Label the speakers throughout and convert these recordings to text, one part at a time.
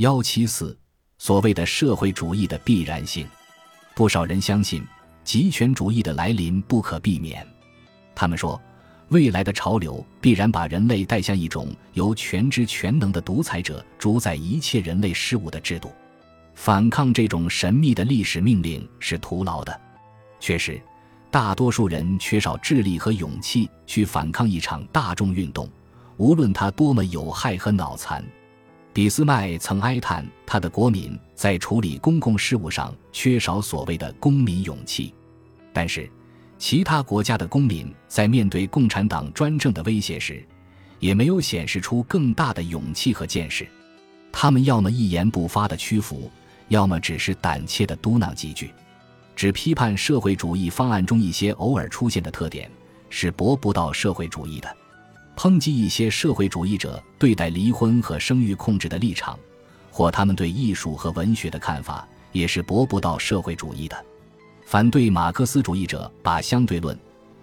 Speaker 1: 幺七四，所谓的社会主义的必然性，不少人相信极权主义的来临不可避免。他们说，未来的潮流必然把人类带向一种由全知全能的独裁者主宰一切人类事物的制度。反抗这种神秘的历史命令是徒劳的。确实，大多数人缺少智力和勇气去反抗一场大众运动，无论它多么有害和脑残。俾斯麦曾哀叹他的国民在处理公共事务上缺少所谓的公民勇气，但是，其他国家的公民在面对共产党专政的威胁时，也没有显示出更大的勇气和见识。他们要么一言不发的屈服，要么只是胆怯的嘟囔几句。只批判社会主义方案中一些偶尔出现的特点，是驳不到社会主义的。抨击一些社会主义者对待离婚和生育控制的立场，或他们对艺术和文学的看法，也是驳不到社会主义的。反对马克思主义者把相对论、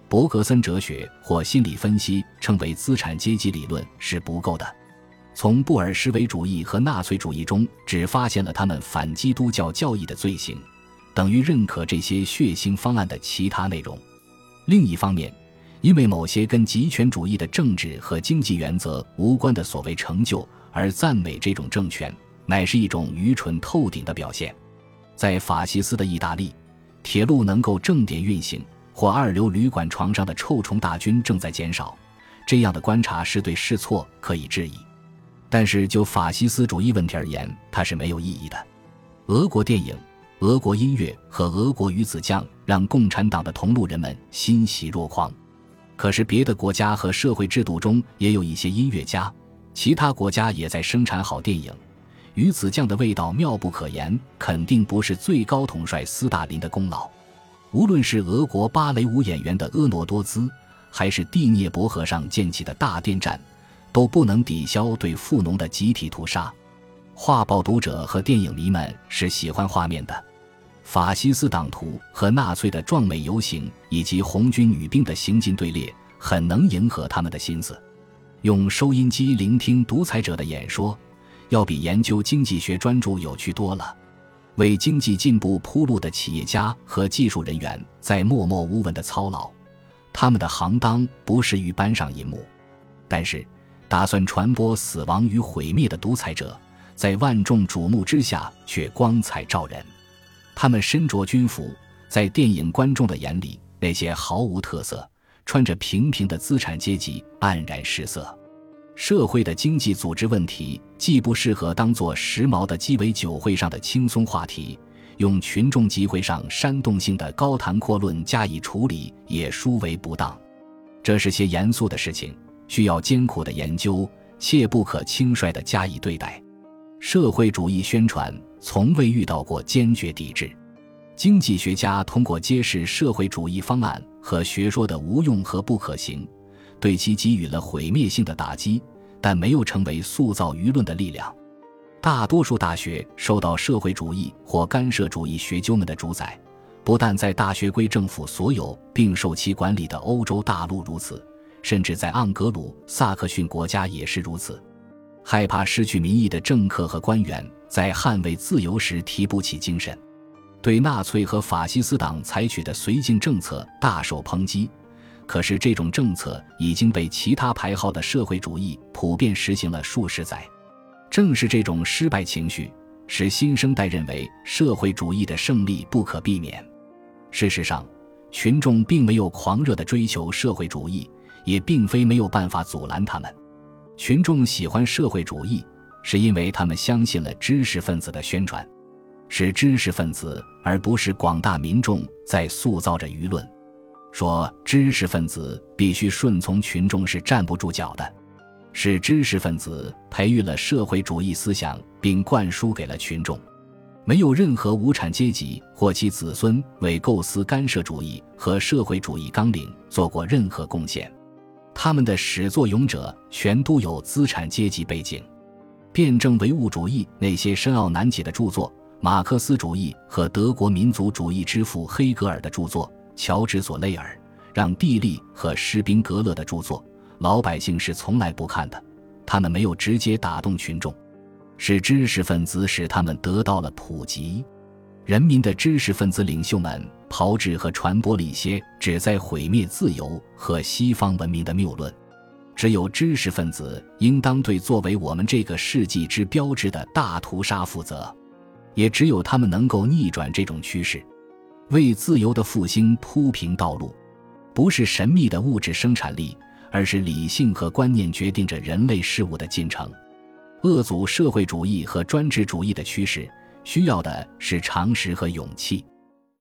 Speaker 1: 伯格森哲学或心理分析称为资产阶级理论是不够的。从布尔什维主义和纳粹主义中只发现了他们反基督教教义的罪行，等于认可这些血腥方案的其他内容。另一方面，因为某些跟极权主义的政治和经济原则无关的所谓成就而赞美这种政权，乃是一种愚蠢透顶的表现。在法西斯的意大利，铁路能够正点运行，或二流旅馆床上的臭虫大军正在减少，这样的观察是对是错可以质疑。但是就法西斯主义问题而言，它是没有意义的。俄国电影、俄国音乐和俄国鱼子酱让共产党的同路人们欣喜若狂。可是，别的国家和社会制度中也有一些音乐家，其他国家也在生产好电影。鱼子酱的味道妙不可言，肯定不是最高统帅斯大林的功劳。无论是俄国芭蕾舞演员的婀娜多姿，还是第聂伯河上建起的大电站，都不能抵消对富农的集体屠杀。画报读者和电影迷们是喜欢画面的。法西斯党徒和纳粹的壮美游行，以及红军女兵的行进队列，很能迎合他们的心思。用收音机聆听独裁者的演说，要比研究经济学专注有趣多了。为经济进步铺路的企业家和技术人员在默默无闻的操劳，他们的行当不适于搬上银幕。但是，打算传播死亡与毁灭的独裁者，在万众瞩目之下却光彩照人。他们身着军服，在电影观众的眼里，那些毫无特色、穿着平平的资产阶级黯然失色。社会的经济组织问题既不适合当做时髦的鸡尾酒会上的轻松话题，用群众集会上煽动性的高谈阔论加以处理也殊为不当。这是些严肃的事情，需要艰苦的研究，切不可轻率地加以对待。社会主义宣传。从未遇到过坚决抵制。经济学家通过揭示社会主义方案和学说的无用和不可行，对其给予了毁灭性的打击，但没有成为塑造舆论的力量。大多数大学受到社会主义或干涉主义学究们的主宰，不但在大学归政府所有并受其管理的欧洲大陆如此，甚至在盎格鲁撒克逊国家也是如此。害怕失去民意的政客和官员。在捍卫自由时提不起精神，对纳粹和法西斯党采取的绥靖政策大受抨击。可是这种政策已经被其他牌号的社会主义普遍实行了数十载。正是这种失败情绪，使新生代认为社会主义的胜利不可避免。事实上，群众并没有狂热地追求社会主义，也并非没有办法阻拦他们。群众喜欢社会主义。是因为他们相信了知识分子的宣传，是知识分子而不是广大民众在塑造着舆论。说知识分子必须顺从群众是站不住脚的，是知识分子培育了社会主义思想并灌输给了群众。没有任何无产阶级或其子孙为构思干涉主义和社会主义纲领做过任何贡献，他们的始作俑者全都有资产阶级背景。辩证唯物主义那些深奥难解的著作，马克思主义和德国民族主义之父黑格尔的著作，乔治·索雷尔、让·蒂利和施宾格勒的著作，老百姓是从来不看的。他们没有直接打动群众。是知识分子使他们得到了普及。人民的知识分子领袖们炮制和传播了一些旨在毁灭自由和西方文明的谬论。只有知识分子应当对作为我们这个世纪之标志的大屠杀负责，也只有他们能够逆转这种趋势，为自由的复兴铺平道路。不是神秘的物质生产力，而是理性和观念决定着人类事物的进程。遏阻社会主义和专制主义的趋势。需要的是常识和勇气。